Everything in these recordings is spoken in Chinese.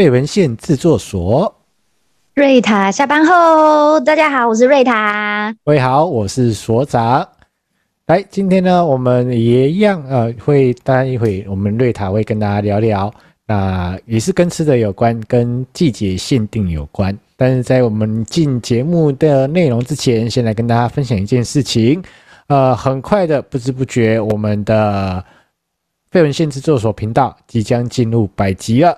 费文献制作所。瑞塔下班后，大家好，我是瑞塔。各位好，我是所长。来，今天呢，我们也一样，呃，会待一会，我们瑞塔会跟大家聊聊，那也是跟吃的有关，跟季节限定有关。但是在我们进节目的内容之前，先来跟大家分享一件事情。呃，很快的，不知不觉，我们的费文献制作所频道即将进入百集了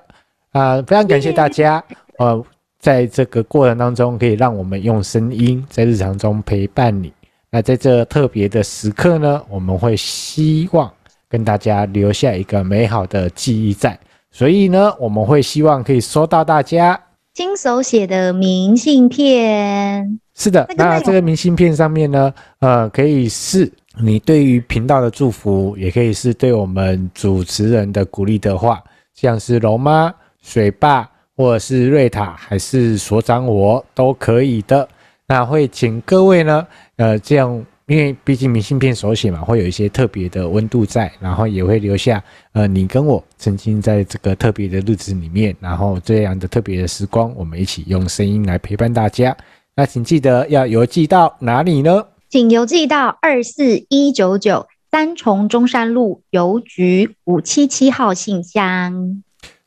啊，呃！非常感谢大家，呃，在这个过程当中，可以让我们用声音在日常中陪伴你。那在这特别的时刻呢，我们会希望跟大家留下一个美好的记忆在，所以呢，我们会希望可以收到大家亲手写的明信片。是的，那这个明信片上面呢，呃，可以是你对于频道的祝福，也可以是对我们主持人的鼓励的话，像是龙妈、水坝，或者是瑞塔，还是所长我都可以的。那会请各位呢，呃，这样，因为毕竟明信片手写嘛，会有一些特别的温度在，然后也会留下，呃，你跟我曾经在这个特别的日子里面，然后这样的特别的时光，我们一起用声音来陪伴大家。那请记得要邮寄到哪里呢？请邮寄到二四一九九三重中山路邮局五七七号信箱。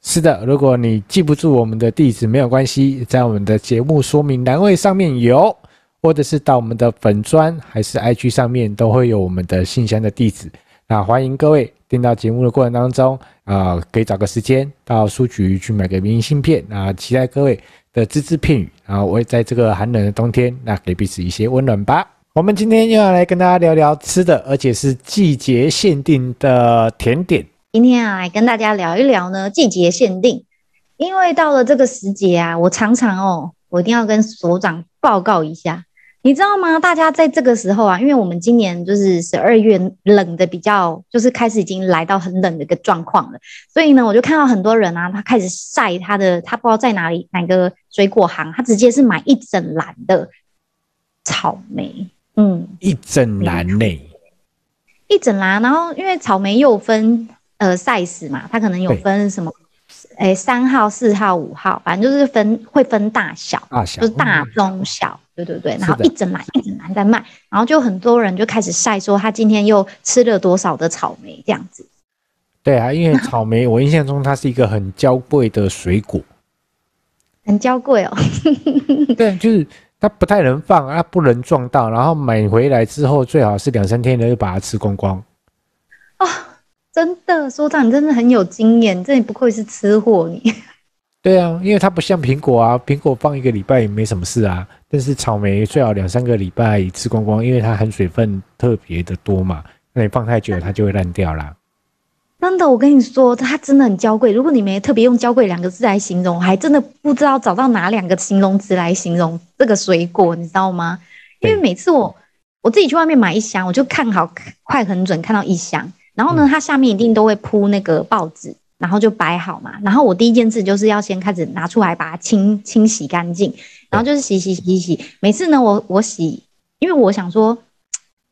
是的，如果你记不住我们的地址，没有关系，在我们的节目说明栏位上面有，或者是到我们的粉砖还是 IG 上面都会有我们的信箱的地址。那欢迎各位听到节目的过程当中啊、可以找个时间到书局去买个明信片啊，期待各位的只字片语，然后我会在这个寒冷的冬天，那给彼此一些温暖吧。我们今天又要来跟大家聊聊吃的，而且是季节限定的甜点。今天啊，来跟大家聊一聊呢，季节限定。因为到了这个时节啊，我常常哦，我一定要跟所长报告一下。你知道吗？大家在这个时候啊，因为我们今年就是十二月冷的比较，就是开始已经来到很冷的一个状况了。所以呢，我就看到很多人啊，他开始晒他的，他不知道在哪里哪个水果行，他直接是买一整篮的草莓，嗯，一整篮呢，一整篮。然后因为草莓又分呃 size 嘛，它可能有分什么。哎，三号、四号、五号，反正就是分会分大小，大小就是大中小，嗯、对对对。然后一整篮一整篮在卖，然后就很多人就开始晒说他今天又吃了多少的草莓这样子。对啊，因为草莓我印象中它是一个很娇贵的水果，很娇贵哦。对，就是它不太能放，它不能撞到，然后买回来之后最好是两三天的就把它吃光光。哦真的，所长，你真的很有经验，这也不愧是吃货你。对啊，因为它不像苹果啊，苹果放一个礼拜也没什么事啊，但是草莓最好两三个礼拜吃光光，因为它含水分特别的多嘛，那你放太久它就会烂掉啦。真的，我跟你说，它真的很娇贵。如果你没特别用“娇贵”两个字来形容，我还真的不知道找到哪两个形容词来形容这个水果，你知道吗？因为每次我我自己去外面买一箱，我就看好快很准看到一箱。然后呢，它下面一定都会铺那个报纸，然后就摆好嘛。然后我第一件事就是要先开始拿出来把它清清洗干净，然后就是洗洗洗洗。每次呢，我我洗，因为我想说，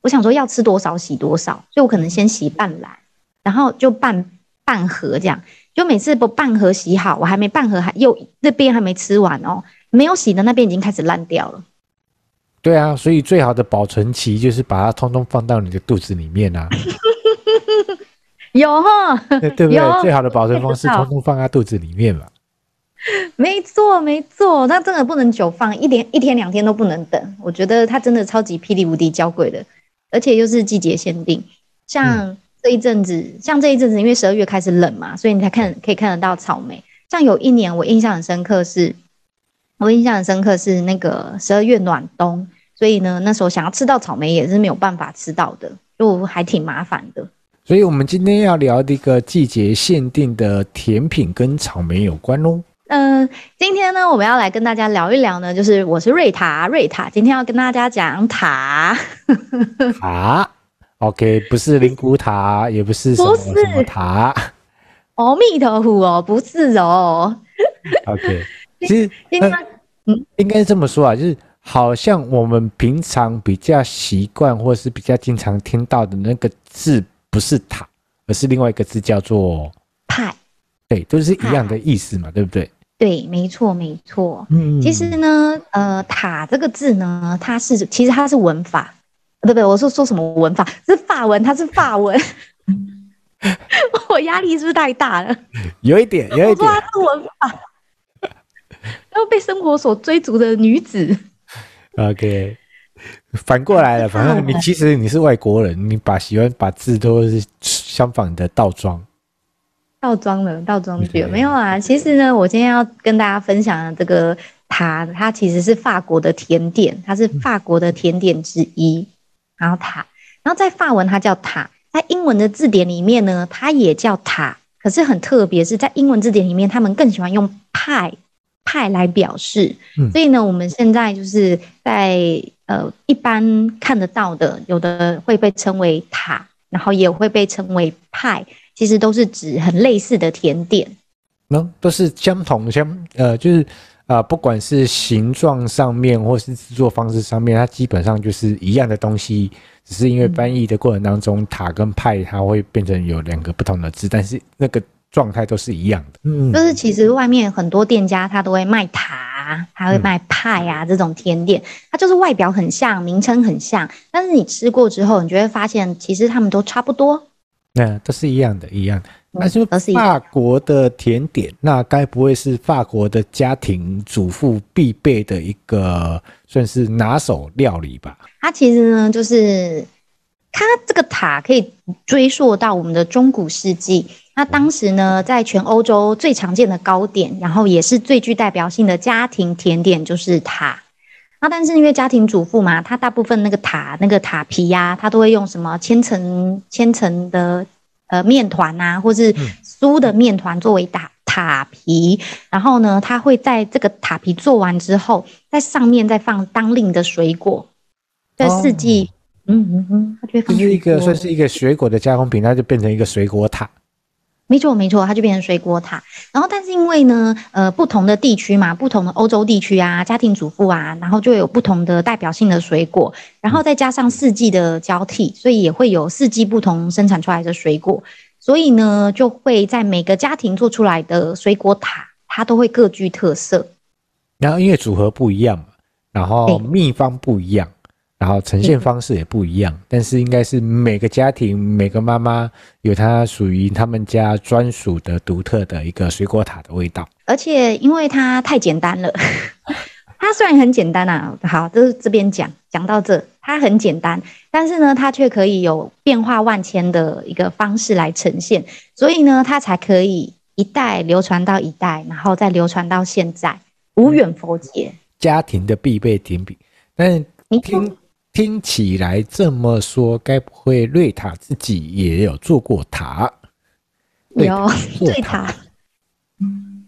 我想说要吃多少洗多少，所以我可能先洗半篮，然后就半半盒这样。就每次不半盒洗好，我还没半盒还又那边还没吃完哦，没有洗的那边已经开始烂掉了。对啊，所以最好的保存期就是把它通通放到你的肚子里面啊。有哈，对不对？最好的保存方式，通通放在肚子里面嘛。没错，没错，它真的不能久放，一点一天两天都不能等。我觉得它真的超级霹雳无敌娇贵的，而且又是季节限定。像这一阵子，嗯、像这一阵子，因为十二月开始冷嘛，所以你才看可以看得到草莓。像有一年我印象很深刻是，我印象很深刻是那个十二月暖冬，所以呢，那时候想要吃到草莓也是没有办法吃到的。就还挺麻烦的，所以我们今天要聊的一个季节限定的甜品跟草莓有关喽。嗯，今天呢，我们要来跟大家聊一聊呢，就是我是瑞塔，瑞塔今天要跟大家讲塔 塔，OK，不是灵骨塔，也不是什么什么塔，阿弥陀佛哦，不是哦，OK，其实今天嗯，应该这么说啊，就是。好像我们平常比较习惯，或是比较经常听到的那个字，不是塔，而是另外一个字叫做派。对，都是一样的意思嘛，对不对？对，没错，没错。嗯，其实呢，呃，塔这个字呢，它是其实它是文法，对不对？我说说什么文法？是法文，它是法文。我压力是不是太大了？有一点，有一点。我说它是文法，要被生活所追逐的女子。OK，反过来了，反正你 其实你是外国人，你把喜欢把字都是相反的倒装。倒装了，倒装句没有啊。其实呢，我今天要跟大家分享的这个塔，它其实是法国的甜点，它是法国的甜点之一。然后塔，然后在法文它叫塔，在英文的字典里面呢，它也叫塔。可是很特别，是在英文字典里面，他们更喜欢用派派来表示。所以呢，我们现在就是在呃一般看得到的，有的会被称为塔，然后也会被称为派。其实都是指很类似的甜点，那都是相同相呃，就是啊、呃，不管是形状上面或是制作方式上面，它基本上就是一样的东西，只是因为翻译的过程当中，嗯、塔跟派它会变成有两个不同的字，但是那个状态都是一样的。嗯，就是其实外面很多店家他都会卖塔，他会卖派啊、嗯、这种甜点，它就是外表很像，名称很像，但是你吃过之后，你就会发现其实他们都差不多。那都是一样的，一样的。那就法国的甜点，那该不会是法国的家庭主妇必备的一个算是拿手料理吧？它其实呢，就是它这个塔可以追溯到我们的中古世纪。那当时呢，在全欧洲最常见的糕点，然后也是最具代表性的家庭甜点，就是塔。那但是因为家庭主妇嘛，她大部分那个塔那个塔皮呀、啊，她都会用什么千层千层的呃面团啊，或是酥的面团作为塔塔皮。然后呢，她会在这个塔皮做完之后，在上面再放当令的水果，在四季，哦、嗯嗯嗯，它就会放。就是一个算是一个水果的加工品，它就变成一个水果塔。没错，没错，它就变成水果塔。然后，但是因为呢，呃，不同的地区嘛，不同的欧洲地区啊，家庭主妇啊，然后就有不同的代表性的水果，然后再加上四季的交替，所以也会有四季不同生产出来的水果。所以呢，就会在每个家庭做出来的水果塔，它都会各具特色。然后，因为组合不一样嘛，然后秘方不一样。然后呈现方式也不一样，嗯、但是应该是每个家庭每个妈妈有她属于他们家专属的独特的一个水果塔的味道。而且因为它太简单了，它虽然很简单啊，好，就是这边讲讲到这，它很简单，但是呢，它却可以有变化万千的一个方式来呈现，所以呢，它才可以一代流传到一代，然后再流传到现在，无远弗届。家庭的必备甜品，但是听。听起来这么说，该不会瑞塔自己也有做过塔？有瑞塔。嗯，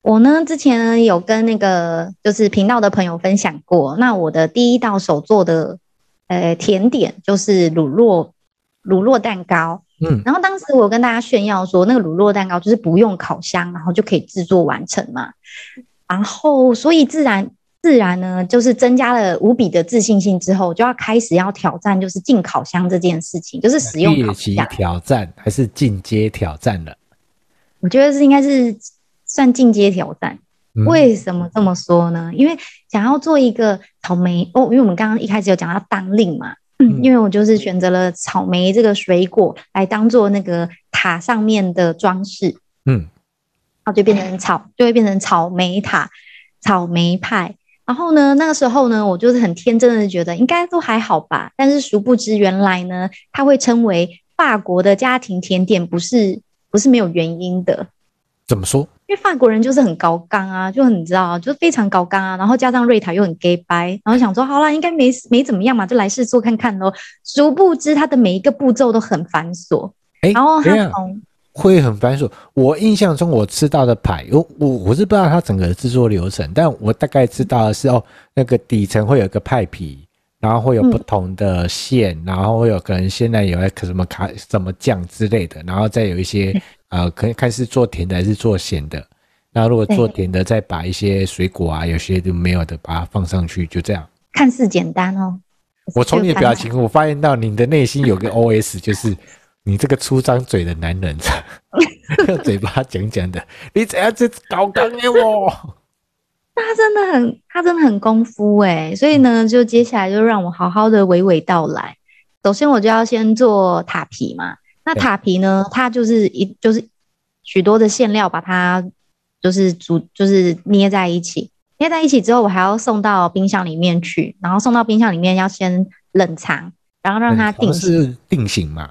我呢之前有跟那个就是频道的朋友分享过，那我的第一道手做的呃甜点就是乳酪乳酪蛋糕。嗯，然后当时我跟大家炫耀说，那个乳酪蛋糕就是不用烤箱，然后就可以制作完成嘛。然后所以自然。自然呢，就是增加了无比的自信心之后，就要开始要挑战，就是进烤箱这件事情，就是使用烤箱挑战还是进阶挑战了？我觉得是应该是算进阶挑战。嗯。为什么这么说呢？因为想要做一个草莓哦，因为我们刚刚一开始有讲到当令嘛，嗯，因为我就是选择了草莓这个水果来当做那个塔上面的装饰，嗯，然后就变成草，就会变成草莓塔、草莓派。然后呢，那个时候呢，我就是很天真的觉得应该都还好吧。但是殊不知，原来呢，它会称为法国的家庭甜点，不是不是没有原因的。怎么说？因为法国人就是很高刚啊，就很你知道，就非常高刚啊。然后加上瑞塔又很 gay 白，然后想说好啦，应该没没怎么样嘛，就来试做看看喽。殊不知，它的每一个步骤都很繁琐。哎，然后它从会很繁琐。我印象中，我吃到的派，我我我是不知道它整个制作流程，但我大概知道的是哦，那个底层会有个派皮，然后会有不同的馅，嗯、然后会有可能现在有个什么卡什么酱之类的，然后再有一些呃，可以看是做甜的还是做咸的。那如果做甜的，再把一些水果啊，有些就没有的，把它放上去，就这样。看似简单哦。我从你的表情，我发现到你的内心有个 OS，就是。你这个粗张嘴的男人，用 嘴巴讲讲的，你怎样子搞刚的我？他真的很，他真的很功夫哎，所以呢，就接下来就让我好好的娓娓道来。首先，我就要先做塔皮嘛。那塔皮呢，它就是一就是许多的馅料，把它就是煮就是捏在一起，捏在一起之后，我还要送到冰箱里面去，然后送到冰箱里面要先冷藏，然后让它定型。是定型嘛？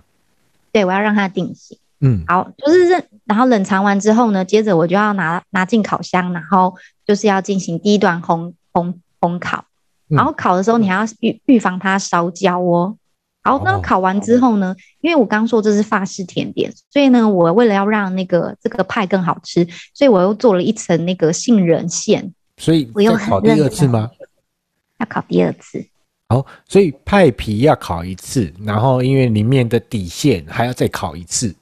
对，我要让它定型。嗯，好，就是认，然后冷藏完之后呢，接着我就要拿拿进烤箱，然后就是要进行第一段烘烘烘烤。然后烤的时候，你还要预预防它烧焦哦。好，那烤完之后呢，因为我刚说这是法式甜点，所以呢，我为了要让那个这个派更好吃，所以我又做了一层那个杏仁馅。所以我又烤第二次吗？要烤第二次。好，所以派皮要烤一次，然后因为里面的底线还要再烤一次。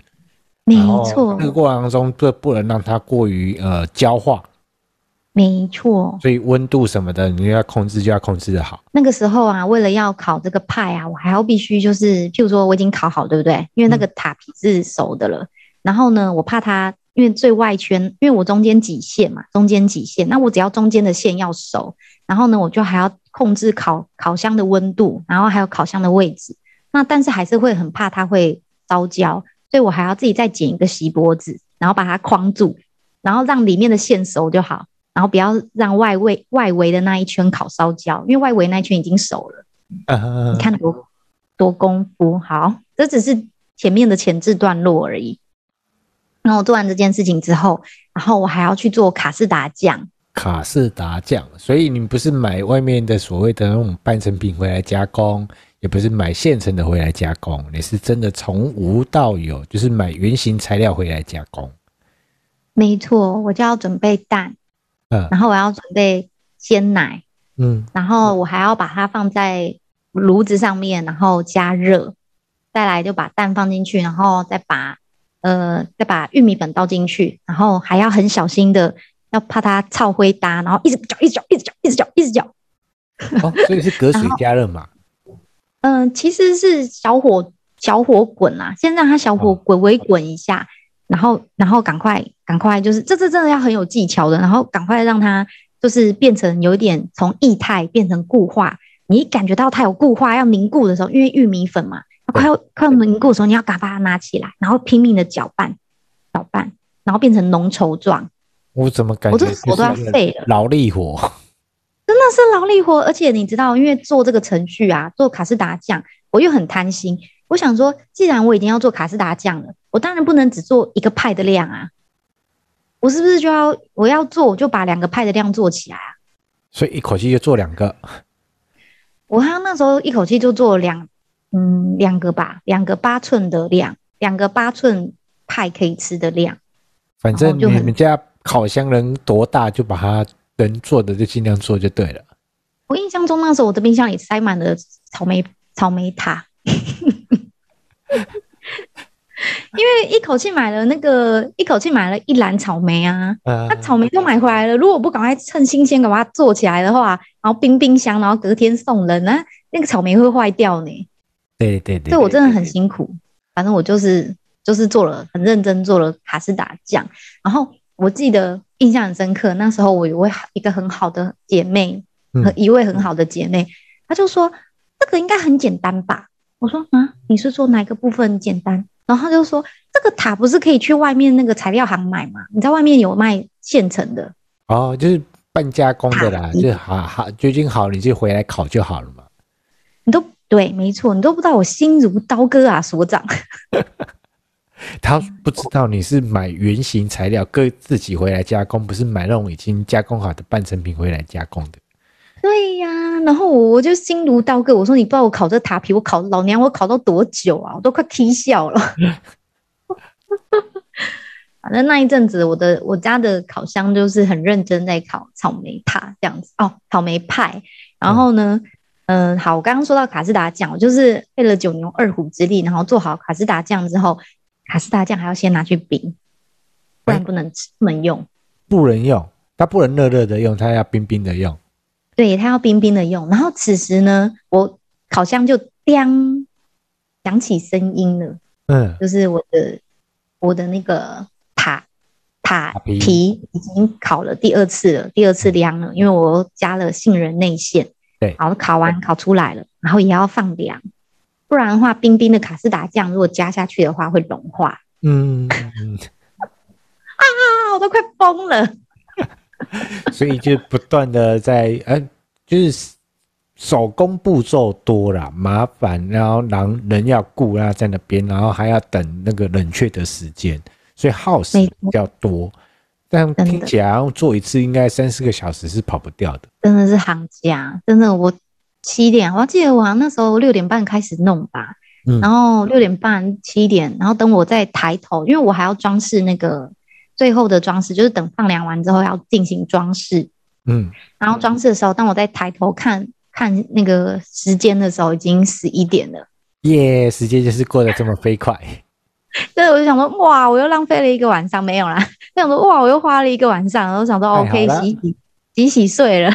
没错，这个过程当中不不能让它过于呃焦化。没错，所以温度什么的你要控制，就要控制的好。那个时候啊，为了要烤这个派啊，我还要必须就是，譬如说我已经烤好，对不对？因为那个塔皮是熟的了。嗯、然后呢，我怕它，因为最外圈，因为我中间挤线嘛，中间挤线，那我只要中间的线要熟，然后呢，我就还要控制烤烤箱的温度，然后还有烤箱的位置。那但是还是会很怕它会烧焦。所以我还要自己再剪一个锡箔纸，然后把它框住，然后让里面的馅熟就好，然后不要让外围外围的那一圈烤烧焦，因为外围那一圈已经熟了。你看多多功夫，好，这只是前面的前置段落而已。那我做完这件事情之后，然后我还要去做卡士达酱。卡士达酱，所以你不是买外面的所谓的那种半成品回来加工？也不是买现成的回来加工，你是真的从无到有，就是买原型材料回来加工。没错，我就要准备蛋，嗯，然后我要准备鲜奶，嗯，然后我还要把它放在炉子上面，然后加热，再来就把蛋放进去，然后再把呃再把玉米粉倒进去，然后还要很小心的，要怕它炒灰搭，然后一直搅，一直搅，一直搅，一直搅，一直搅。哦，所以是隔水加热嘛？嗯、呃，其实是小火小火滚啊，先让它小火滚微滚一下，然后然后赶快赶快就是这这真的要很有技巧的，然后赶快让它就是变成有一点从液态变成固化，你一感觉到它有固化要凝固的时候，因为玉米粉嘛，它快要快要凝固的时候，你要赶快把它拿起来，然后拼命的搅拌搅拌，然后变成浓稠状。我怎么感觉我都要废了，劳力活。真的是劳力活，而且你知道，因为做这个程序啊，做卡斯达酱，我又很贪心。我想说，既然我已经要做卡斯达酱了，我当然不能只做一个派的量啊。我是不是就要我要做，我就把两个派的量做起来啊？所以一口气就做两个。我好像那时候一口气就做两，嗯，两个吧，两个八寸的量，两个八寸派可以吃的量。反正你们家烤箱能多大，就把它。能做的就尽量做就对了。我印象中那时候我的冰箱里塞满了草莓草莓塔，因为一口气买了那个一口气买了一篮草莓啊，那草莓都买回来了。如果不赶快趁新鲜把它做起来的话，然后冰冰箱，然后隔天送人，那那个草莓会坏掉呢。对对对，所以我真的很辛苦。反正我就是就是做了很认真做了卡士达酱，然后我记得。印象很深刻，那时候我有位一个很好的姐妹，和一位很好的姐妹，她、嗯、就说这个应该很简单吧？我说啊，你是说哪个部分简单？然后她就说这个塔不是可以去外面那个材料行买吗？你在外面有卖现成的哦，就是半加工的啦，就好好究竟好，你就回来烤就好了嘛。你都对，没错，你都不知道我心如刀割啊，所长。他不知道你是买原型材料，各自己回来加工，不是买那种已经加工好的半成品回来加工的。对呀、然后我我就心如刀割，我说你不知道我烤这塔皮，我烤老娘我烤到多久啊？我都快踢笑了。反正那一阵子，我的我家的烤箱就是很认真在烤草莓塔这样子哦，草莓派。然后呢，嗯，好，我刚刚说到卡士达酱，我就是费了九牛二虎之力，然后做好卡士达酱之后。卡士达酱还要先拿去冰，不然不能吃，不能用。不能用，它不能热热的用，它要冰冰的用。对，它要冰冰的用。然后此时呢，我烤箱就叮响起声音了。嗯，就是我的我的那个塔塔皮已经烤了第二次了，第二次凉了，因为我加了杏仁内馅。对，然后烤完烤出来了，然后也要放凉，不然的话，冰冰的卡士达酱如果加下去的话会融化。嗯，啊，我都快疯了。所以就不断的在，呃，就是手工步骤多了，麻烦，然后人人要顾，然后在那边，然后还要等那个冷却的时间，所以耗时比较多。但听起来做一次应该三四个小时是跑不掉的，真的是行家，真的我七点，我记得我那时候六点半开始弄吧，嗯、然后六点半七点，然后等我再抬头，因为我还要装饰那个最后的装饰，就是等放凉完之后要进行装饰，嗯，然后装饰的时候，当我在抬头看看那个时间的时候，已经十一点了，耶，时间就是过得这么飞快。对，我就想说，哇，我又浪费了一个晚上，没有啦。就想说，哇，我又花了一个晚上，然后想说，OK，洗洗洗洗睡了。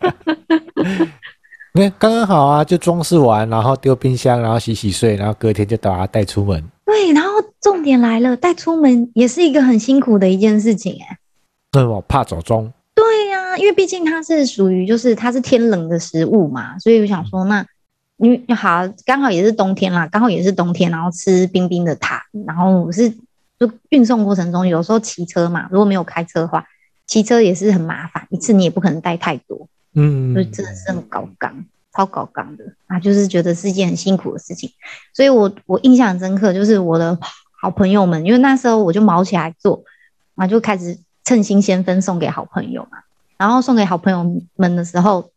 你看，刚刚好啊，就装饰完，然后丢冰箱，然后洗洗睡，然后隔天就把它带出门。对，然后重点来了，带出门也是一个很辛苦的一件事情，哎。对，我怕走中。对呀、啊，因为毕竟它是属于就是它是天冷的食物嘛，所以我想说那。因为好，刚好也是冬天啦，刚好也是冬天，然后吃冰冰的塔，然后我是就运送过程中，有时候骑车嘛，如果没有开车的话，骑车也是很麻烦，一次你也不可能带太多，嗯，所以真的是很高刚，超高刚的。啊，就是觉得是一件很辛苦的事情，所以我我印象很深刻，就是我的好朋友们，因为那时候我就毛起来做，然后就开始趁新鲜分送给好朋友嘛，然后送给好朋友们的时候。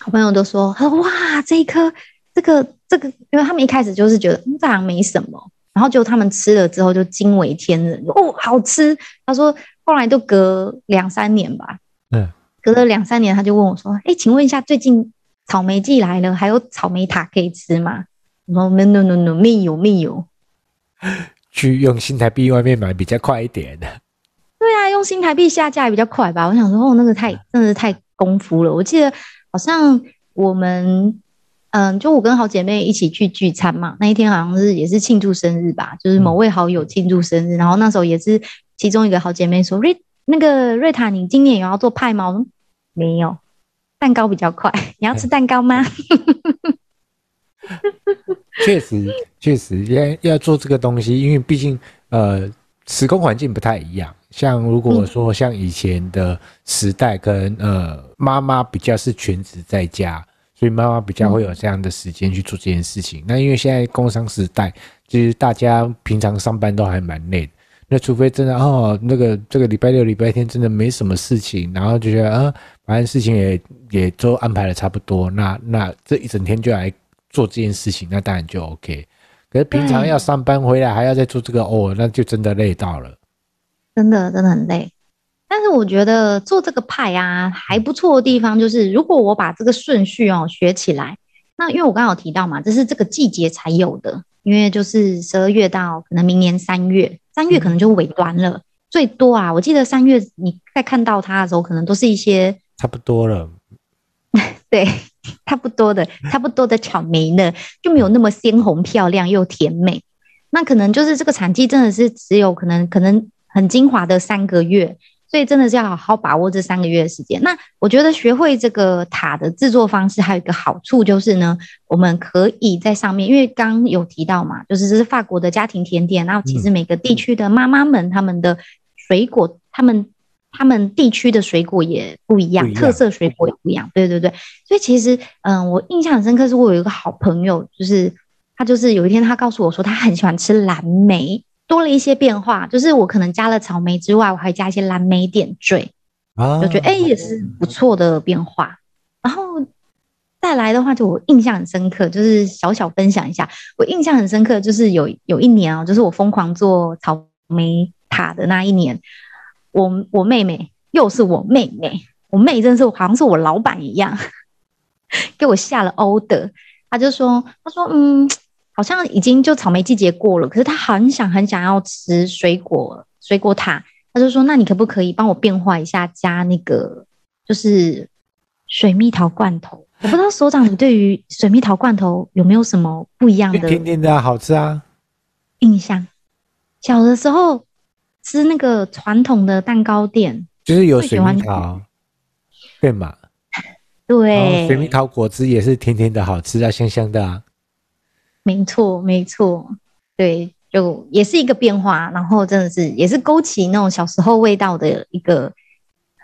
好朋友都说：“他说哇，这一颗，这个这个，因为他们一开始就是觉得嗯，这好像没什么，然后就他们吃了之后就惊为天人，哦，好吃。”他说：“后来都隔两三年吧，嗯，隔了两三年，他就问我说：‘哎，请问一下，最近草莓季来了，还有草莓塔可以吃吗？’我说：‘No no no，没有没有。’去用新台币外面买比较快一点的。对啊，用新台币下架也比较快吧？我想说，哦，那个太真的是太功夫了。我记得。”好像我们，嗯，就我跟好姐妹一起去聚餐嘛。那一天好像是也是庆祝生日吧，就是某位好友庆祝生日。然后那时候也是其中一个好姐妹说：“瑞，那个瑞塔，你今年有要做派吗？”没有，蛋糕比较快。你要吃蛋糕吗？确实，确实要要做这个东西，因为毕竟呃，时空环境不太一样。像如果说像以前的时代，跟呃妈妈比较是全职在家，所以妈妈比较会有这样的时间去做这件事情。那因为现在工商时代，就是大家平常上班都还蛮累的。那除非真的哦，那个这个礼拜六、礼拜天真的没什么事情，然后就觉得啊，反正事情也也都安排的差不多，那那这一整天就来做这件事情，那当然就 OK。可是平常要上班回来还要再做这个哦，那就真的累到了。真的真的很累，但是我觉得做这个派啊还不错的地方就是，如果我把这个顺序哦学起来，那因为我刚刚有提到嘛，这是这个季节才有的，因为就是十二月到可能明年三月，三月可能就尾端了，最多啊，我记得三月你在看到它的时候，可能都是一些差不多了，对，差不多的，差不多的草莓呢，就没有那么鲜红漂亮又甜美，那可能就是这个产季真的是只有可能可能。很精华的三个月，所以真的是要好好把握这三个月的时间。那我觉得学会这个塔的制作方式，还有一个好处就是呢，我们可以在上面，因为刚有提到嘛，就是这是法国的家庭甜点，然后其实每个地区的妈妈们，他们的水果，他们他们地区的水果也不一样，特色水果也不一样。对对对，所以其实，嗯，我印象很深刻，是我有一个好朋友，就是他就是有一天他告诉我说，他很喜欢吃蓝莓。多了一些变化，就是我可能加了草莓之外，我还加一些蓝莓点缀，啊，就觉得哎、欸、也是不错的变化。然后再来的话，就我印象很深刻，就是小小分享一下，我印象很深刻，就是有有一年哦，就是我疯狂做草莓塔的那一年，我我妹妹又是我妹妹，我妹真是好像是我老板一样，给我下了 order，她就说，她说嗯。好像已经就草莓季节过了，可是他很想很想要吃水果水果塔，他就说：“那你可不可以帮我变化一下，加那个就是水蜜桃罐头？”我不知道所长，你对于水蜜桃罐头有没有什么不一样的？甜甜的好吃啊，印象。小的时候吃那个传统的蛋糕店，就是有水蜜桃，对嘛？对，水蜜桃果汁也是甜甜的好吃啊，香香的啊。没错，没错，对，就也是一个变化，然后真的是也是勾起那种小时候味道的一个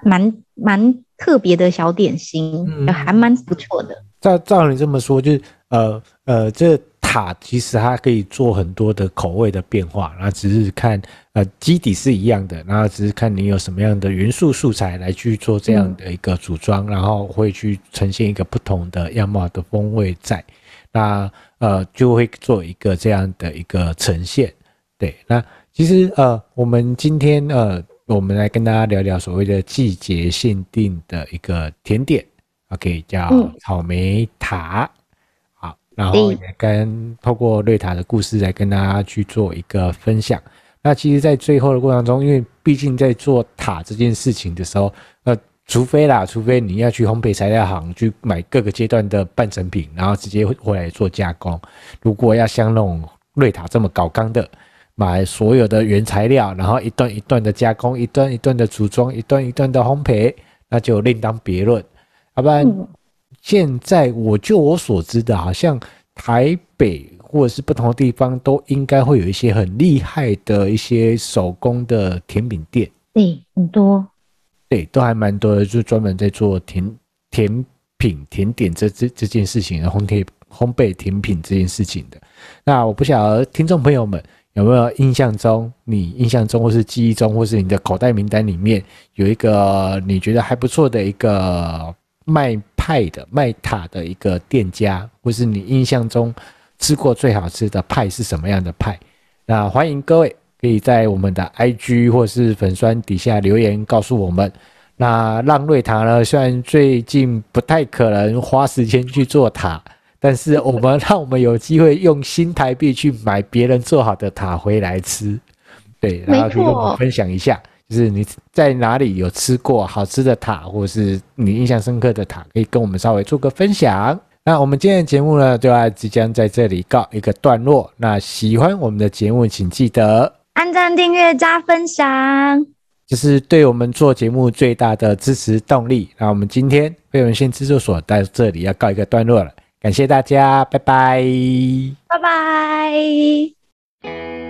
蛮蛮特别的小点心，嗯、还蛮不错的。照照你这么说，就是呃呃，这塔其实它可以做很多的口味的变化，然后只是看呃基底是一样的，然后只是看你有什么样的元素素材来去做这样的一个组装，嗯、然后会去呈现一个不同的样貌的风味在。那呃，就会做一个这样的一个呈现，对。那其实呃，我们今天呃，我们来跟大家聊聊所谓的季节限定的一个甜点，OK，叫草莓塔。嗯、好，然后也跟透过瑞塔的故事来跟大家去做一个分享。那其实，在最后的过程中，因为毕竟在做塔这件事情的时候，呃。除非啦，除非你要去烘焙材料行去买各个阶段的半成品，然后直接回来做加工。如果要像那种瑞塔这么搞刚的，买所有的原材料，然后一段一段的加工，一段一段的组装，一段一段的烘焙，那就另当别论。要不然，现在我就我所知的，好像台北或者是不同的地方，都应该会有一些很厉害的一些手工的甜品店。对，很多。对，都还蛮多的，就专门在做甜甜品、甜点这这这件事情，烘焙烘焙甜品这件事情的。那我不晓得听众朋友们有没有印象中，你印象中或是记忆中，或是你的口袋名单里面有一个你觉得还不错的一个卖派的卖塔的一个店家，或是你印象中吃过最好吃的派是什么样的派？那欢迎各位。可以在我们的 IG 或是粉专底下留言告诉我们。那浪瑞塔呢，虽然最近不太可能花时间去做塔，但是我们 让我们有机会用新台币去买别人做好的塔回来吃。对，然后可以跟我们分享一下，就是你在哪里有吃过好吃的塔，或是你印象深刻的塔，可以跟我们稍微做个分享。那我们今天的节目呢，就要即将在这里告一个段落。那喜欢我们的节目，请记得。按赞、订阅、加分享，这是对我们做节目最大的支持动力。那我们今天非文献制作所在这里要告一个段落了，感谢大家，拜拜，拜拜。